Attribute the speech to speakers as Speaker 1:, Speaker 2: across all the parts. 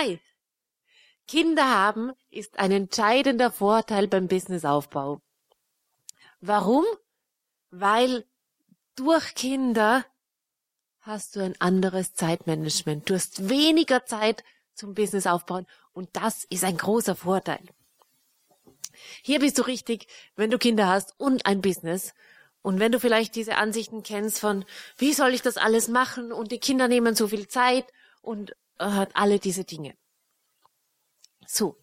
Speaker 1: Hi! Kinder haben ist ein entscheidender Vorteil beim Businessaufbau. Warum? Weil durch Kinder hast du ein anderes Zeitmanagement. Du hast weniger Zeit zum Business aufbauen und das ist ein großer Vorteil. Hier bist du richtig, wenn du Kinder hast und ein Business. Und wenn du vielleicht diese Ansichten kennst von, wie soll ich das alles machen und die Kinder nehmen so viel Zeit und äh, alle diese Dinge. So.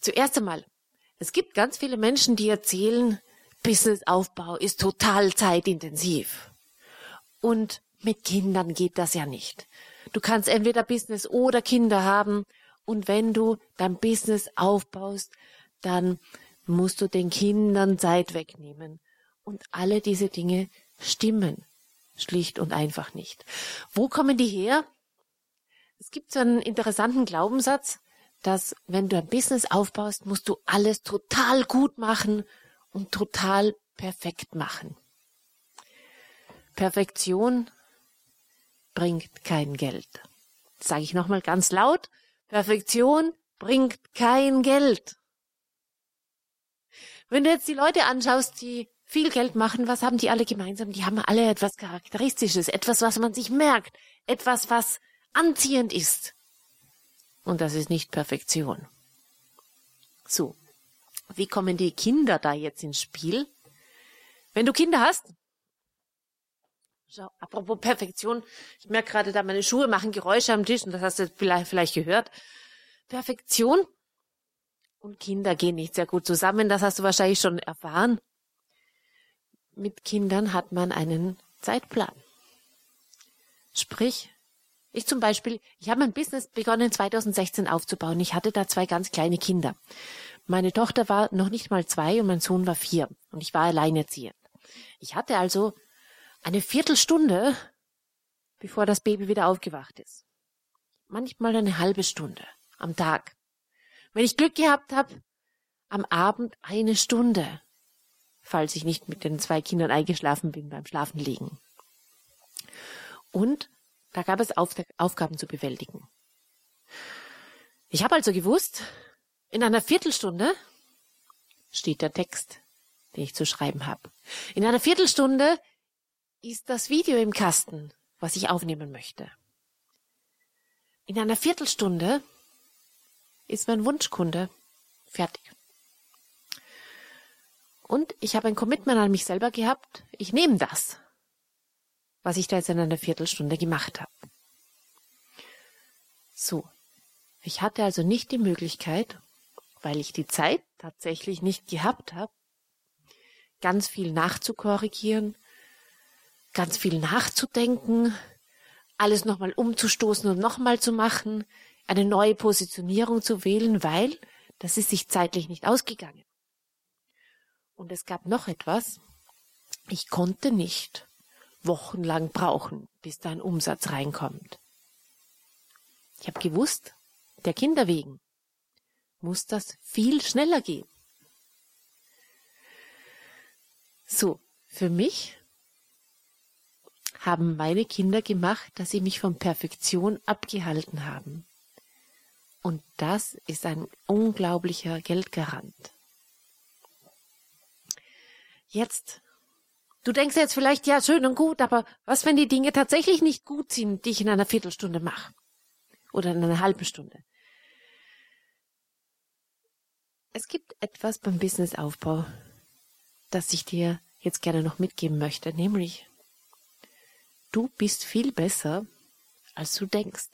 Speaker 1: Zuerst einmal. Es gibt ganz viele Menschen, die erzählen, Businessaufbau ist total zeitintensiv. Und mit Kindern geht das ja nicht. Du kannst entweder Business oder Kinder haben. Und wenn du dein Business aufbaust, dann musst du den Kindern Zeit wegnehmen. Und alle diese Dinge stimmen schlicht und einfach nicht. Wo kommen die her? Es gibt so einen interessanten Glaubenssatz, dass wenn du ein Business aufbaust, musst du alles total gut machen und total perfekt machen. Perfektion bringt kein Geld. Sage ich nochmal ganz laut. Perfektion bringt kein Geld. Wenn du jetzt die Leute anschaust, die viel Geld machen, was haben die alle gemeinsam? Die haben alle etwas Charakteristisches, etwas, was man sich merkt, etwas, was anziehend ist. Und das ist nicht Perfektion. So, wie kommen die Kinder da jetzt ins Spiel? Wenn du Kinder hast, schau, apropos Perfektion, ich merke gerade da, meine Schuhe machen Geräusche am Tisch und das hast du vielleicht, vielleicht gehört. Perfektion und Kinder gehen nicht sehr gut zusammen, das hast du wahrscheinlich schon erfahren. Mit Kindern hat man einen Zeitplan. Sprich, ich zum Beispiel, ich habe mein Business begonnen 2016 aufzubauen. Ich hatte da zwei ganz kleine Kinder. Meine Tochter war noch nicht mal zwei und mein Sohn war vier und ich war alleinerziehend. Ich hatte also eine Viertelstunde, bevor das Baby wieder aufgewacht ist. Manchmal eine halbe Stunde am Tag. Wenn ich Glück gehabt habe, am Abend eine Stunde, falls ich nicht mit den zwei Kindern eingeschlafen bin beim Schlafenlegen. Und da gab es Auf Aufgaben zu bewältigen. Ich habe also gewusst, in einer Viertelstunde steht der Text, den ich zu schreiben habe. In einer Viertelstunde ist das Video im Kasten, was ich aufnehmen möchte. In einer Viertelstunde ist mein Wunschkunde fertig. Und ich habe ein Commitment an mich selber gehabt. Ich nehme das was ich da jetzt in einer Viertelstunde gemacht habe. So. Ich hatte also nicht die Möglichkeit, weil ich die Zeit tatsächlich nicht gehabt habe, ganz viel nachzukorrigieren, ganz viel nachzudenken, alles nochmal umzustoßen und nochmal zu machen, eine neue Positionierung zu wählen, weil das ist sich zeitlich nicht ausgegangen. Und es gab noch etwas, ich konnte nicht wochenlang brauchen, bis da ein Umsatz reinkommt. Ich habe gewusst, der Kinder wegen muss das viel schneller gehen. So, für mich haben meine Kinder gemacht, dass sie mich von Perfektion abgehalten haben. Und das ist ein unglaublicher Geldgarant. Jetzt Du denkst jetzt vielleicht, ja, schön und gut, aber was, wenn die Dinge tatsächlich nicht gut sind, die ich in einer Viertelstunde mache? Oder in einer halben Stunde? Es gibt etwas beim Businessaufbau, das ich dir jetzt gerne noch mitgeben möchte, nämlich, du bist viel besser, als du denkst.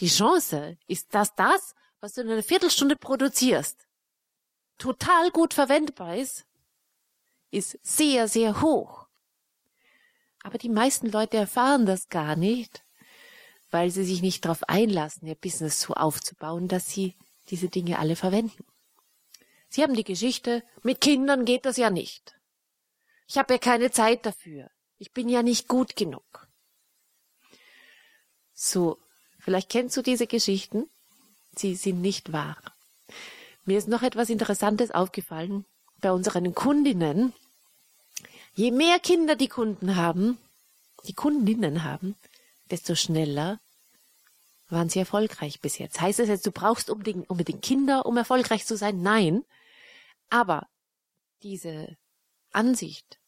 Speaker 1: Die Chance ist, dass das, was du in einer Viertelstunde produzierst, total gut verwendbar ist, ist sehr, sehr hoch. Aber die meisten Leute erfahren das gar nicht, weil sie sich nicht darauf einlassen, ihr Business so aufzubauen, dass sie diese Dinge alle verwenden. Sie haben die Geschichte, mit Kindern geht das ja nicht. Ich habe ja keine Zeit dafür. Ich bin ja nicht gut genug. So, vielleicht kennst du diese Geschichten. Sie sind nicht wahr. Mir ist noch etwas Interessantes aufgefallen bei unseren Kundinnen, Je mehr Kinder die Kunden haben, die Kundinnen haben, desto schneller waren sie erfolgreich bis jetzt. Heißt es jetzt, du brauchst unbedingt, unbedingt Kinder, um erfolgreich zu sein? Nein. Aber diese Ansicht,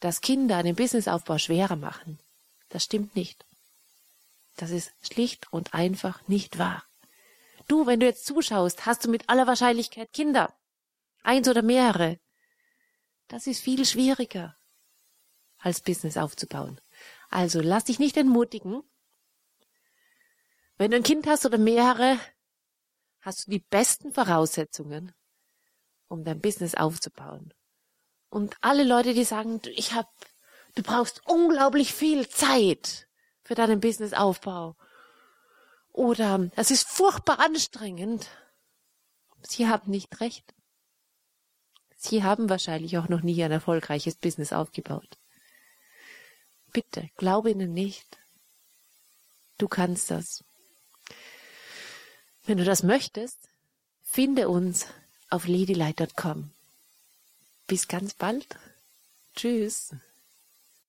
Speaker 1: dass Kinder einen Businessaufbau schwerer machen, das stimmt nicht. Das ist schlicht und einfach nicht wahr. Du, wenn du jetzt zuschaust, hast du mit aller Wahrscheinlichkeit Kinder. Eins oder mehrere. Das ist viel schwieriger, als Business aufzubauen. Also lass dich nicht entmutigen. Wenn du ein Kind hast oder mehrere, hast du die besten Voraussetzungen, um dein Business aufzubauen. Und alle Leute, die sagen, ich hab, du brauchst unglaublich viel Zeit für deinen Businessaufbau. Oder es ist furchtbar anstrengend. Sie haben nicht recht. Sie haben wahrscheinlich auch noch nie ein erfolgreiches Business aufgebaut. Bitte, glaube ihnen nicht. Du kannst das. Wenn du das möchtest, finde uns auf ladylite.com. Bis ganz bald. Tschüss.